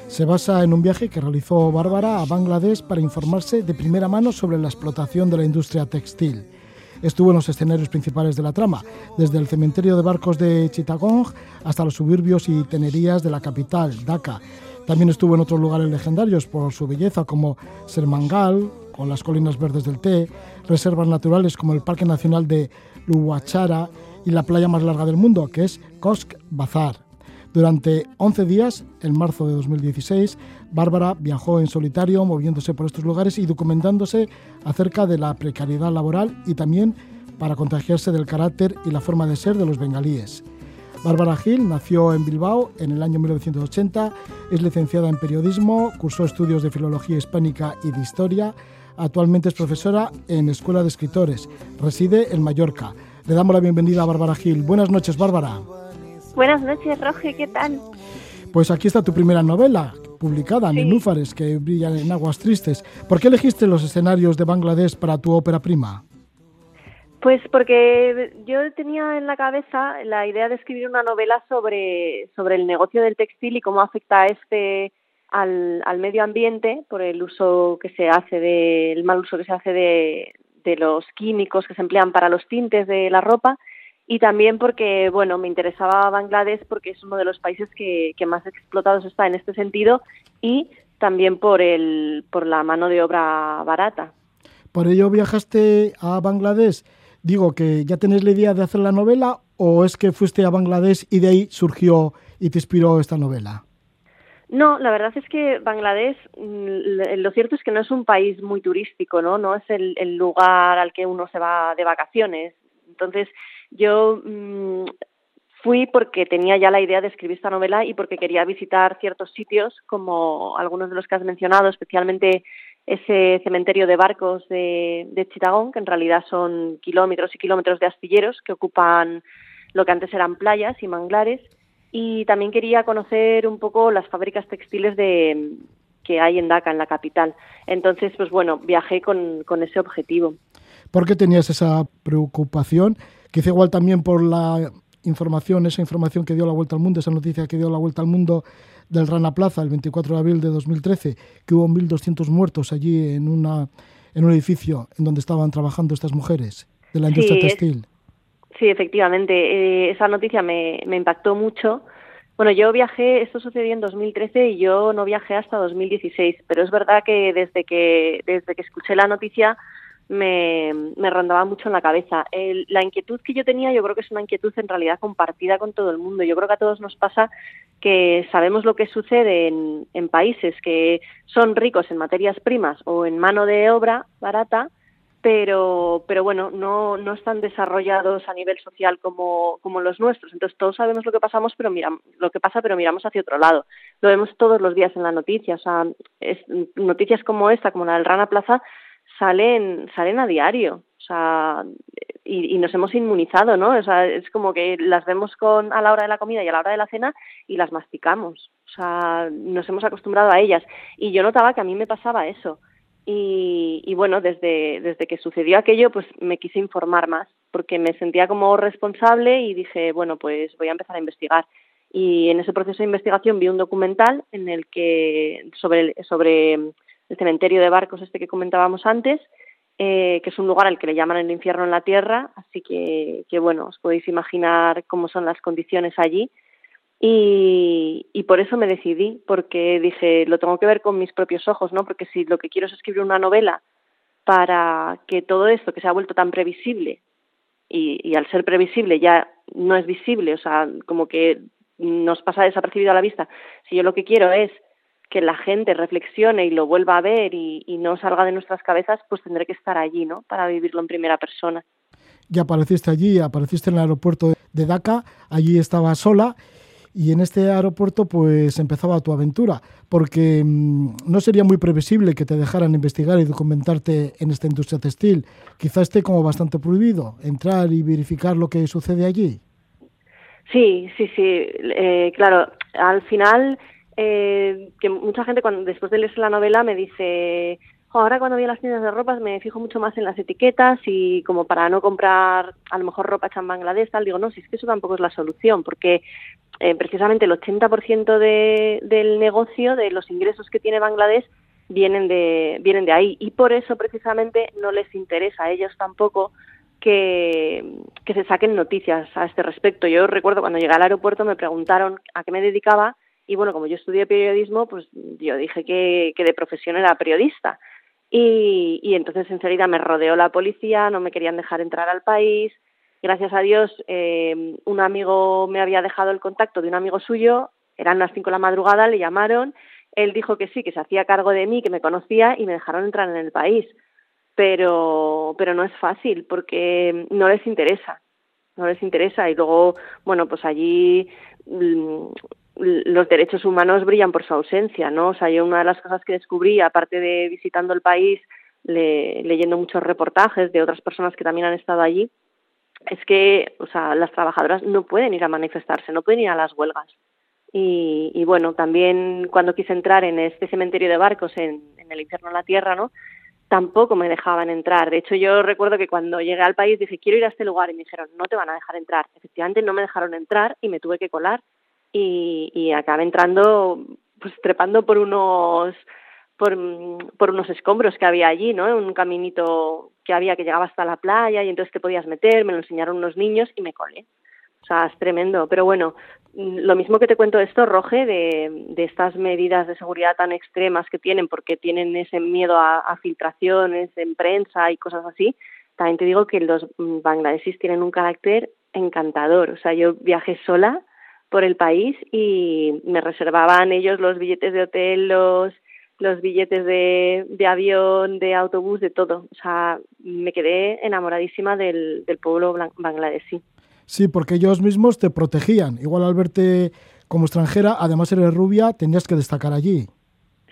Se basa en un viaje que realizó Bárbara a Bangladesh para informarse de primera mano sobre la explotación de la industria textil. Estuvo en los escenarios principales de la trama, desde el cementerio de barcos de Chittagong hasta los suburbios y tenerías de la capital, Dhaka. También estuvo en otros lugares legendarios por su belleza como Sermangal, con las colinas verdes del té, reservas naturales como el Parque Nacional de Luwachara y la playa más larga del mundo, que es Kosk Bazar. Durante 11 días, en marzo de 2016, Bárbara viajó en solitario, moviéndose por estos lugares y documentándose acerca de la precariedad laboral y también para contagiarse del carácter y la forma de ser de los bengalíes. Bárbara Gil nació en Bilbao en el año 1980, es licenciada en periodismo, cursó estudios de filología hispánica y de historia, actualmente es profesora en Escuela de Escritores, reside en Mallorca. Le damos la bienvenida a Bárbara Gil. Buenas noches, Bárbara. Buenas noches, Roge, ¿qué tal? Pues aquí está tu primera novela, publicada, sí. Nenúfares, que brillan en aguas tristes. ¿Por qué elegiste los escenarios de Bangladesh para tu ópera prima? Pues porque yo tenía en la cabeza la idea de escribir una novela sobre, sobre el negocio del textil y cómo afecta este al, al medio ambiente por el uso que se hace de, el mal uso que se hace de, de los químicos que se emplean para los tintes de la ropa y también porque, bueno, me interesaba Bangladesh porque es uno de los países que, que más explotados está en este sentido y también por, el, por la mano de obra barata. ¿Por ello viajaste a Bangladesh? Digo, que ya tenés la idea de hacer la novela o es que fuiste a Bangladesh y de ahí surgió y te inspiró esta novela? No, la verdad es que Bangladesh, lo cierto es que no es un país muy turístico, ¿no? No es el, el lugar al que uno se va de vacaciones. Entonces, yo mmm, fui porque tenía ya la idea de escribir esta novela y porque quería visitar ciertos sitios, como algunos de los que has mencionado, especialmente ese cementerio de barcos de, de Chittagong, que en realidad son kilómetros y kilómetros de astilleros que ocupan lo que antes eran playas y manglares. Y también quería conocer un poco las fábricas textiles de, que hay en Dhaka, en la capital. Entonces, pues bueno, viajé con, con ese objetivo. ¿Por qué tenías esa preocupación? Quizá igual también por la información, esa información que dio la vuelta al mundo, esa noticia que dio la vuelta al mundo del Rana Plaza el 24 de abril de 2013, que hubo 1.200 muertos allí en, una, en un edificio en donde estaban trabajando estas mujeres de la industria textil. sí, efectivamente. Eh, esa noticia me, me impactó mucho. Bueno, yo viajé, esto sucedió en 2013 y yo no viajé hasta 2016, pero es verdad que desde que, desde que escuché la noticia me, me rondaba mucho en la cabeza. la inquietud que yo tenía, yo creo que es una inquietud en realidad compartida con todo el mundo. Yo creo que a todos nos pasa que sabemos lo que sucede en, en países que son ricos en materias primas o en mano de obra barata, pero, pero bueno, no, no están desarrollados a nivel social como, como los nuestros. Entonces todos sabemos lo que pasamos, pero miramos, lo que pasa, pero miramos hacia otro lado. Lo vemos todos los días en la noticia. O sea, es, noticias como esta, como la del Rana Plaza, salen, salen a diario. O sea, y, y, nos hemos inmunizado, ¿no? O sea, es como que las vemos con, a la hora de la comida y a la hora de la cena y las masticamos. O sea, nos hemos acostumbrado a ellas. Y yo notaba que a mí me pasaba eso. Y, y bueno, desde, desde que sucedió aquello, pues me quise informar más, porque me sentía como responsable y dije, bueno, pues voy a empezar a investigar. Y en ese proceso de investigación vi un documental en el que sobre, sobre el cementerio de barcos este que comentábamos antes, eh, que es un lugar al que le llaman el infierno en la tierra, así que, que bueno, os podéis imaginar cómo son las condiciones allí. Y, por eso me decidí, porque dije, lo tengo que ver con mis propios ojos, ¿no? Porque si lo que quiero es escribir una novela para que todo esto que se ha vuelto tan previsible y al ser previsible ya no es visible, o sea, como que nos pasa desapercibido a la vista, si yo lo que quiero es que la gente reflexione y lo vuelva a ver y, y, no salga de nuestras cabezas, pues tendré que estar allí, ¿no? Para vivirlo en primera persona. Ya apareciste allí, apareciste en el aeropuerto de Dhaka, allí estaba sola y en este aeropuerto pues empezaba tu aventura, porque mmm, no sería muy previsible que te dejaran investigar y documentarte en esta industria textil. Quizá esté como bastante prohibido entrar y verificar lo que sucede allí. Sí, sí, sí, eh, claro, al final eh, que mucha gente cuando después de leer la novela me dice ahora cuando voy a las tiendas de ropas me fijo mucho más en las etiquetas y como para no comprar a lo mejor ropa hecha en Bangladesh tal digo no si es que eso tampoco es la solución porque eh, precisamente el 80% de, del negocio de los ingresos que tiene Bangladesh vienen de vienen de ahí y por eso precisamente no les interesa a ellos tampoco que, que se saquen noticias a este respecto. Yo recuerdo cuando llegué al aeropuerto me preguntaron a qué me dedicaba y bueno, como yo estudié periodismo, pues yo dije que, que de profesión era periodista. Y, y, entonces enseguida me rodeó la policía, no me querían dejar entrar al país. Gracias a Dios, eh, un amigo me había dejado el contacto de un amigo suyo, eran las cinco de la madrugada, le llamaron, él dijo que sí, que se hacía cargo de mí, que me conocía y me dejaron entrar en el país. Pero, pero no es fácil porque no les interesa, no les interesa. Y luego, bueno, pues allí mm, los derechos humanos brillan por su ausencia, ¿no? O sea, yo una de las cosas que descubrí, aparte de visitando el país, le, leyendo muchos reportajes de otras personas que también han estado allí, es que, o sea, las trabajadoras no pueden ir a manifestarse, no pueden ir a las huelgas. Y, y bueno, también cuando quise entrar en este cementerio de barcos en, en el infierno en la tierra, ¿no? Tampoco me dejaban entrar. De hecho, yo recuerdo que cuando llegué al país dije, quiero ir a este lugar, y me dijeron, no te van a dejar entrar. Efectivamente, no me dejaron entrar y me tuve que colar y, acabé entrando, pues trepando por unos por, unos escombros que había allí, ¿no? Un caminito que había que llegaba hasta la playa y entonces te podías meter, me lo enseñaron unos niños y me colé. O sea, es tremendo. Pero bueno, lo mismo que te cuento esto, Roge, de, estas medidas de seguridad tan extremas que tienen, porque tienen ese miedo a, filtraciones en prensa y cosas así, también te digo que los bangladesis tienen un carácter encantador. O sea, yo viajé sola por el país y me reservaban ellos los billetes de hotel, los los billetes de, de avión, de autobús, de todo. O sea, me quedé enamoradísima del, del pueblo bangladesí. Sí, porque ellos mismos te protegían. Igual al verte como extranjera, además eres rubia, tenías que destacar allí.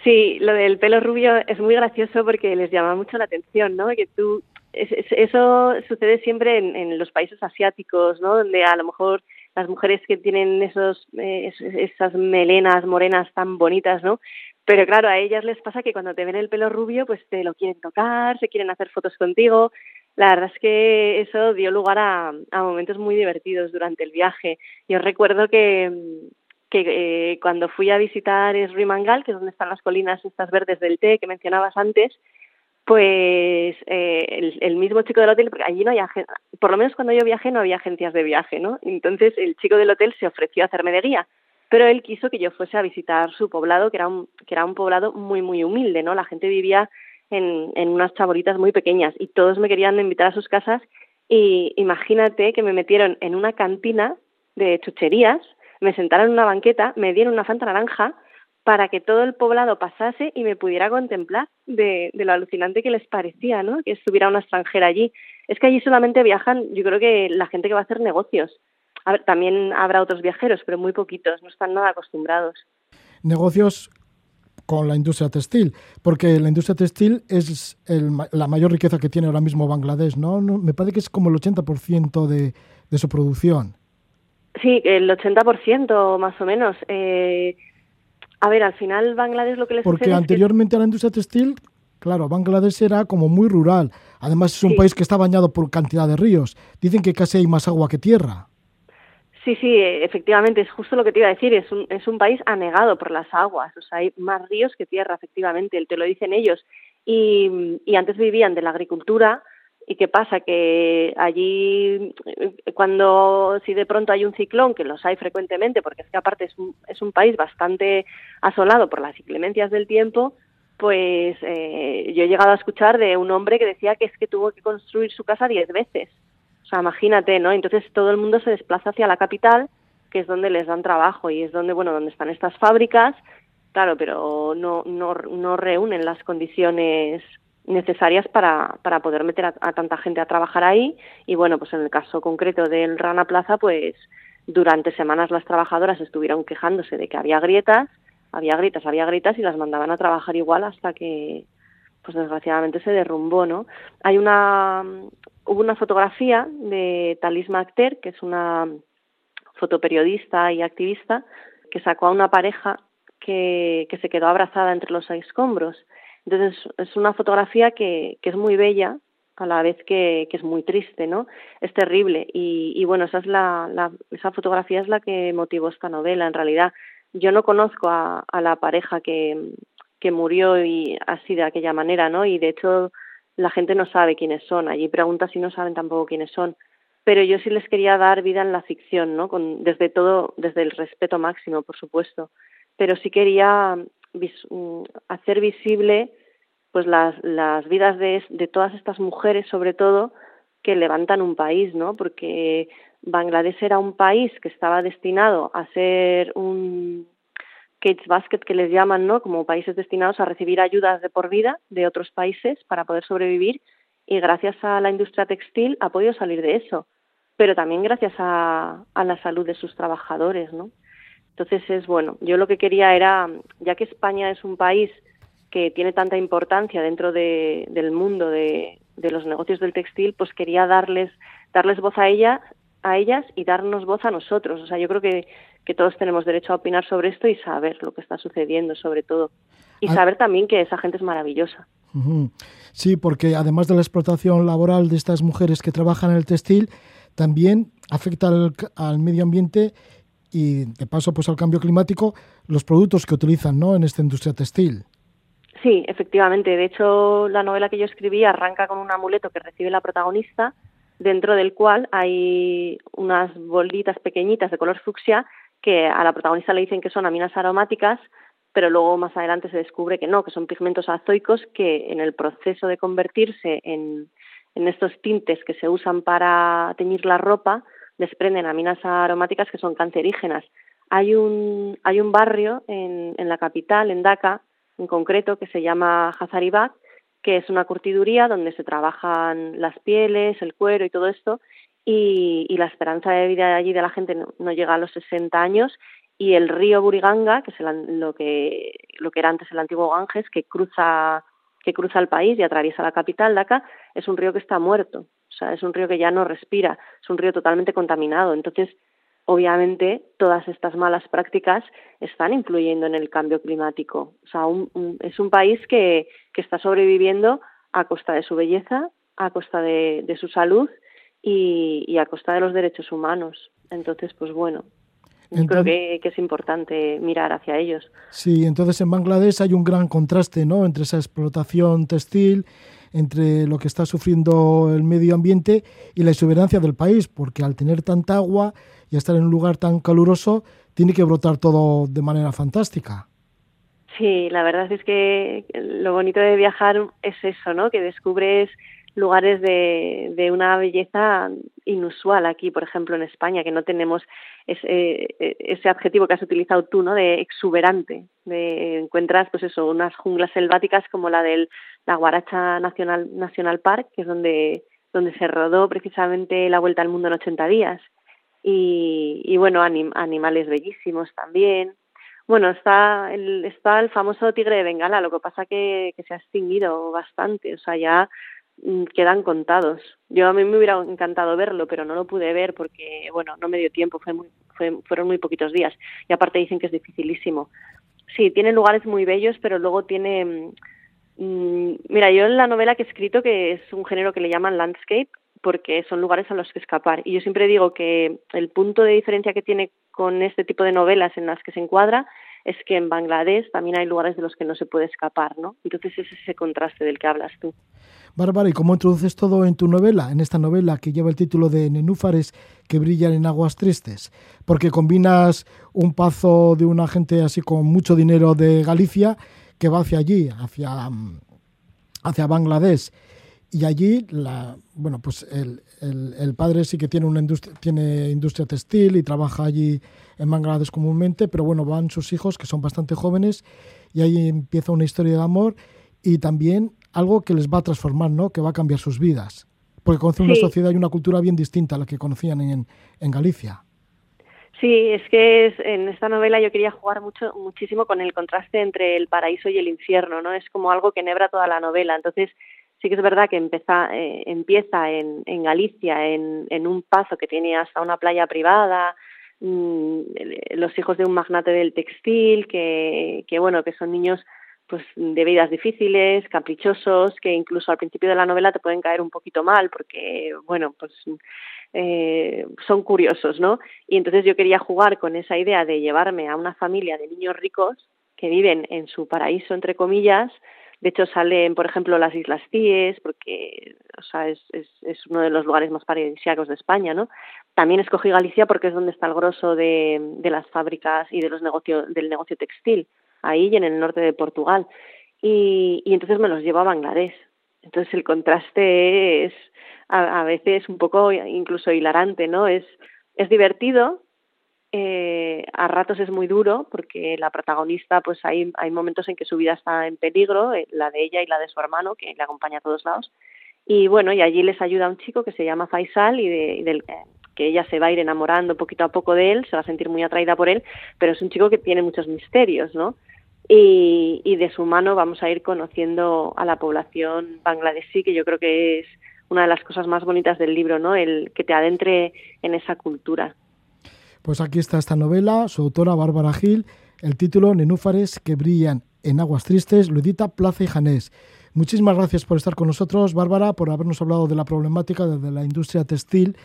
Sí, lo del pelo rubio es muy gracioso porque les llama mucho la atención, ¿no? Que tú, eso sucede siempre en, los países asiáticos, ¿no? Donde a lo mejor las mujeres que tienen esos, eh, esas melenas morenas tan bonitas, ¿no? Pero claro, a ellas les pasa que cuando te ven el pelo rubio, pues te lo quieren tocar, se quieren hacer fotos contigo. La verdad es que eso dio lugar a, a momentos muy divertidos durante el viaje. Yo recuerdo que, que eh, cuando fui a visitar Esrimangal, que es donde están las colinas estas verdes del té que mencionabas antes, pues eh, el, mismo chico del hotel, porque allí no hay, por lo menos cuando yo viajé no había agencias de viaje, ¿no? Entonces el chico del hotel se ofreció a hacerme de guía, pero él quiso que yo fuese a visitar su poblado, que era un, que era un poblado muy, muy humilde, ¿no? La gente vivía en, en unas chaboritas muy pequeñas y todos me querían invitar a sus casas y imagínate que me metieron en una cantina de chucherías me sentaron en una banqueta, me dieron una fanta naranja para que todo el poblado pasase y me pudiera contemplar de, lo alucinante que les parecía, ¿no? Que estuviera una extranjera allí. Es que allí solamente viajan, yo creo que la gente que va a hacer negocios. A ver, también habrá otros viajeros, pero muy poquitos, no están nada acostumbrados. Negocios con la industria textil, porque la industria textil es la mayor riqueza que tiene ahora mismo Bangladesh, ¿no? me parece que es como el 80% de, de su producción. Sí, el 80% más o menos. Eh, a ver, al final Bangladesh lo que les Porque anteriormente a la industria textil, claro, Bangladesh era como muy rural. Además es un país que está bañado por cantidad de ríos. Dicen que casi hay más agua que tierra. Sí, sí, efectivamente, es justo lo que te iba a decir. Es un, es un país anegado por las aguas. O sea, hay más ríos que tierra, efectivamente. Te lo dicen ellos. Y, y antes vivían de la agricultura ¿Y qué pasa? Que allí, cuando si de pronto hay un ciclón, que los hay frecuentemente, porque es que aparte es un, es un país bastante asolado por las inclemencias del tiempo, pues eh, yo he llegado a escuchar de un hombre que decía que es que tuvo que construir su casa diez veces. O sea, imagínate, ¿no? Entonces todo el mundo se desplaza hacia la capital, que es donde les dan trabajo y es donde, bueno, donde están estas fábricas, claro, pero no, no, no reúnen las condiciones necesarias para, para poder meter a, tanta gente a trabajar ahí. Y bueno pues en el caso concreto del Rana Plaza pues durante semanas las trabajadoras estuvieron quejándose de que había grietas había grietas había grietas y las mandaban a trabajar igual hasta que pues desgraciadamente se derrumbó no hay una hubo una fotografía de Talisma Acter que es una fotoperiodista y activista que sacó a una pareja que, que se quedó abrazada entre los escombros entonces es una fotografía que, que es muy bella a la vez que, que es muy triste, ¿no? Es terrible y, y bueno, esa es la, la, esa fotografía es la que motivó esta novela. En realidad, yo no conozco a, la pareja que, que murió y así de aquella manera, ¿no? Y de hecho la gente no sabe quiénes son. Allí preguntas y no saben tampoco quiénes son. Pero yo sí les quería dar vida en la ficción, ¿no? Con, desde todo, desde el respeto máximo, por supuesto. Pero sí quería Mm, hacer visible pues las, las vidas de, de todas estas mujeres sobre todo que levantan un país, ¿no? Porque Bangladesh era un país que estaba destinado a ser un cage basket que les llaman, ¿no? Como países destinados a recibir ayudas de por vida de otros países para poder sobrevivir y gracias a la industria textil ha podido salir de eso, pero también gracias a, a la salud de sus trabajadores, ¿no? Entonces es bueno, yo lo que quería era, ya que España es un país que tiene tanta importancia dentro de, del mundo de, de, los negocios del textil, pues quería darles, darles voz a ella, a ellas y darnos voz a nosotros. O sea, yo creo que, que todos tenemos derecho a opinar sobre esto y saber lo que está sucediendo, sobre todo. Y ah. saber también que esa gente es maravillosa. Sí, porque además de la explotación laboral de estas mujeres que trabajan en el textil, también afecta al, al medio ambiente y de paso pues al cambio climático los productos que utilizan ¿no? en esta industria textil. Sí, efectivamente. De hecho, la novela que yo escribí arranca con un amuleto que recibe la protagonista, dentro del cual hay unas bolitas pequeñitas de color fucsia que a la protagonista le dicen que son aminas aromáticas, pero luego más adelante se descubre que no, que son pigmentos azoicos que en el proceso de convertirse en, en estos tintes que se usan para teñir la ropa, desprenden aminas aromáticas que son cancerígenas. Hay un, hay un barrio en, en la capital, en Dhaka, en concreto, que se llama Hazaribagh, que es una curtiduría donde se trabajan las pieles, el cuero y todo esto, y, y la esperanza de vida allí de la gente no, llega a los 60 años y el río Buriganga, que es lo, que, lo que era antes el antiguo Ganges, que cruza, que cruza el país y atraviesa la capital, Dhaka, es un río que está muerto. O sea, es un río que ya no respira, es un río totalmente contaminado. Entonces, obviamente, todas estas malas prácticas están influyendo en el cambio climático. O sea, es un país que, que está sobreviviendo a costa de su belleza, a costa de, de su salud y, y a costa de los derechos humanos. Entonces, pues bueno, creo que, es importante mirar hacia ellos. Sí, entonces en Bangladesh hay un gran contraste ¿no? entre esa explotación textil, entre lo que está sufriendo el medio ambiente y la exuberancia del país, porque al tener tanta agua y estar en un lugar tan caluroso, tiene que brotar todo de manera fantástica. Sí, la verdad es que lo bonito de viajar es eso, ¿no? Que descubres lugares de, de una belleza inusual aquí, por ejemplo, en España, que no tenemos ese, eh, ese adjetivo que has utilizado tú, ¿no? De exuberante. De, encuentras, pues eso, unas junglas selváticas como la del la Guaracha Nacional, National Park, que es donde, donde se rodó precisamente la Vuelta al Mundo en 80 días. Y, y bueno, animales bellísimos también. Bueno, está el, está el famoso tigre de Bengala, lo que pasa que, que se ha extinguido bastante, o sea, ya quedan contados. Yo a mí me hubiera encantado verlo, pero no lo pude ver porque, bueno, no me dio tiempo, fue muy, fueron muy poquitos días. Y aparte dicen que es dificilísimo. Sí, tiene lugares muy bellos, pero luego tiene... Mm, mm, mira, yo en la novela que he escrito, que es un género que le llaman landscape, porque son lugares a los que escapar. Y yo siempre digo que el punto de diferencia que tiene con este tipo de novelas en las que se encuadra es que en Bangladesh también hay lugares de los que no se puede escapar, ¿no? Entonces es ese contraste del que hablas tú. Bárbara, ¿y cómo introduces todo en tu novela, en esta novela que lleva el título de Nenúfares que brillan en aguas tristes? Porque combinas un pazo de una gente así con mucho dinero de Galicia que va hacia allí, hacia, mm, hacia Bangladesh. Y allí, la, bueno, pues el, el, padre sí que tiene una industria, tiene industria textil y trabaja allí en Bangladesh comúnmente, pero bueno, van sus hijos que son bastante jóvenes y ahí empieza una historia de amor y también algo que les va a transformar, ¿no? Que va a cambiar sus vidas. Porque conocen una sociedad y una cultura bien distinta a la que conocían en, en Galicia. Sí, es que en esta novela yo quería jugar mucho, muchísimo con el contraste entre el paraíso y el infierno, ¿no? Es como algo que nebra toda la novela. Entonces, sí que es verdad que eh, empieza en, en Galicia, en, un paso que tiene hasta una playa privada, mmm, los hijos de un magnate del textil, que, que bueno, que son niños pues de vidas difíciles, caprichosos, que incluso al principio de la novela te pueden caer un poquito mal porque, bueno, pues eh, son curiosos, ¿no? Y entonces yo quería jugar con esa idea de llevarme a una familia de niños ricos que viven en su paraíso, entre comillas, de hecho salen, por ejemplo, las Islas Cíes, porque o sea, es, es, uno de los lugares más paradisíacos de España, ¿no? También escogí Galicia porque es donde está el grosso de, las fábricas y de los negocios, del negocio textil ahí y en el norte de Portugal. Y, y entonces me los llevo a Bangladesh. Entonces el contraste es a, a veces un poco incluso hilarante, ¿no? Es, es divertido, eh, a ratos es muy duro porque la protagonista, pues hay, hay momentos en que su vida está en peligro, eh, la de ella y la de su hermano, que le acompaña a todos lados. Y bueno, y allí les ayuda un chico que se llama Faisal y, de, y del, que ella se va a ir enamorando poquito a poco de él, se va a sentir muy atraída por él, pero es un chico que tiene muchos misterios, ¿no? y, y de su mano vamos a ir conociendo a la población bangladesí, que yo creo que es una de las cosas más bonitas del libro, ¿no? El que te adentre en esa cultura. Pues aquí está esta novela, su autora Bárbara Gil, el título Nenúfares que brillan en aguas tristes, lo edita Plaza y Janés. Muchísimas gracias por estar con nosotros, Bárbara, por habernos hablado de la problemática de la industria textil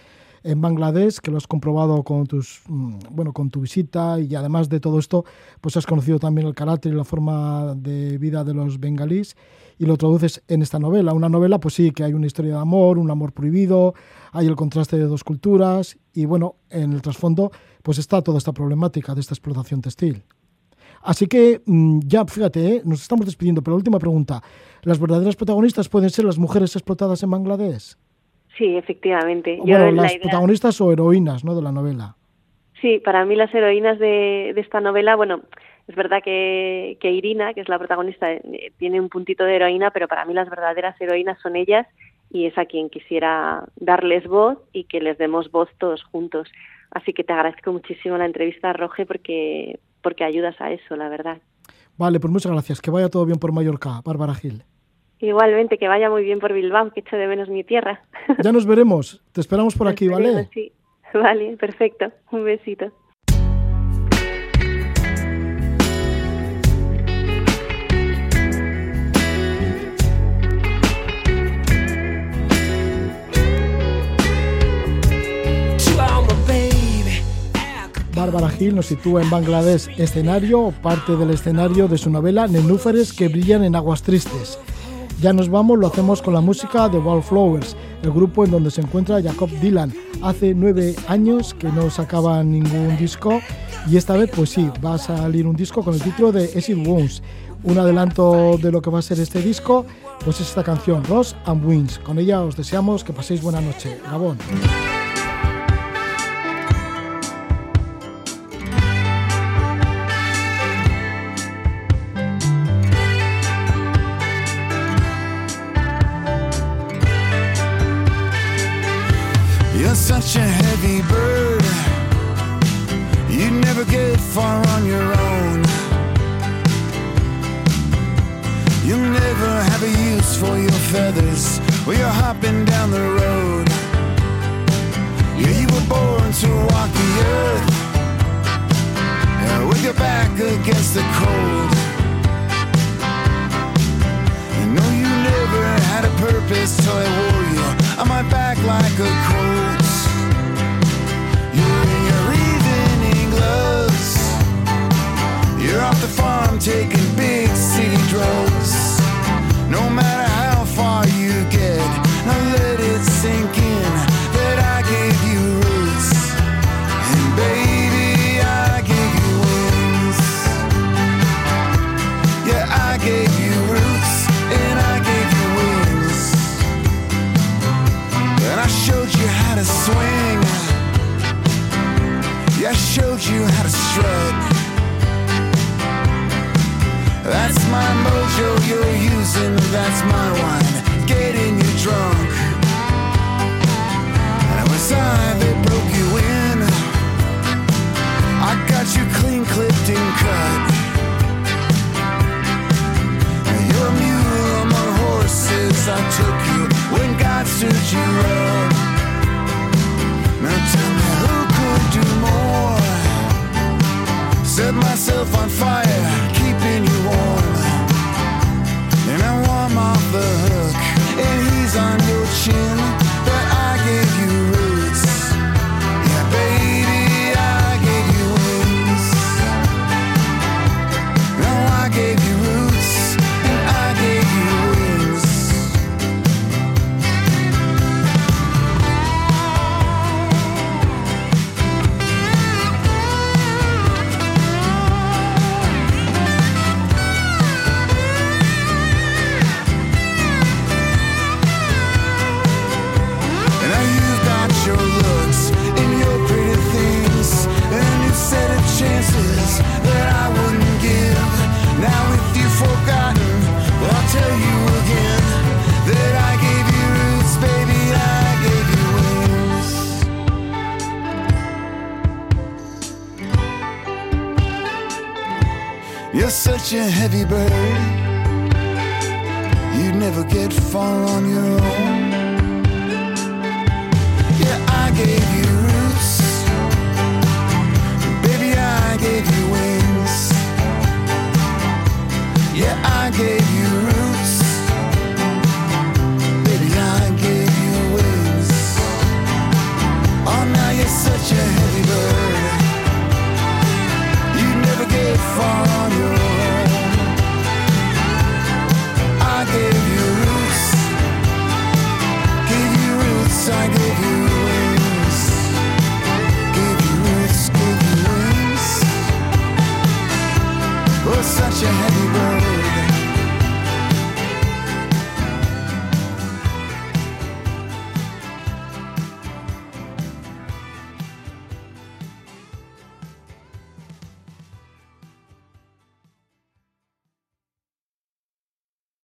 en Bangladesh, que lo has comprobado con, tus, mm, bueno, con tu visita y además de todo esto, pues has conocido también el carácter y la forma de vida de los bengalíes y lo traduces en esta novela. Una novela, pues sí, que hay una historia de amor, un amor prohibido, hay el contraste de dos culturas y bueno, en el trasfondo pues está toda esta problemática de esta explotación textil. Así que mm, ya, fíjate, ¿eh? nos estamos despidiendo, pero última pregunta. ¿Las verdaderas protagonistas pueden ser las mujeres explotadas en Bangladesh? Sí, efectivamente. Bueno, las protagonistas o heroínas ¿no? de la novela. Sí, para mí las heroínas de, de esta novela, bueno, es verdad que, que, Irina, que es la protagonista, eh, tiene un puntito de heroína, pero para mí las verdaderas heroínas son ellas y es a quien quisiera darles voz y que les demos voz todos juntos. Así que te agradezco muchísimo la entrevista, Roge, porque, porque ayudas a eso, la verdad. Vale, pues muchas gracias. Que vaya todo bien por Mallorca, Bárbara Gil. Igualmente, que vaya muy bien por Bilbao, que echo de menos mi tierra. Ya nos veremos. Te esperamos por aquí, ¿vale? Sí. Vale, perfecto. Un besito. Bárbara Gil nos sitúa en Bangladesh, escenario o parte del escenario de su novela Nenúfares que brillan en aguas tristes. Ya nos vamos, lo hacemos con la música de Wallflowers, el grupo en donde se encuentra Jacob Dylan. Hace nueve años que no sacaba ningún disco y esta vez pues sí, va a salir un disco con el título de Acid Wounds. Un adelanto de lo que va a ser este disco, pues es esta canción, Ross and Wings. Con ella os deseamos que paséis buena noche. Gabón. Such a heavy bird. You'd never get far on your own. You'll never have a use for your feathers when you're hopping down the road. Yeah, you were born to walk the earth yeah, with your back against the cold. And no, you never had a purpose till I wore you on my back like a coat. That's my wine. Getting you drunk. And it was I that broke you in. I got you clean clipped and cut. You're a mule among horses. I took you when God stood you up. Now tell me who could do more? Set myself on fire, the hook, and he's on your chin.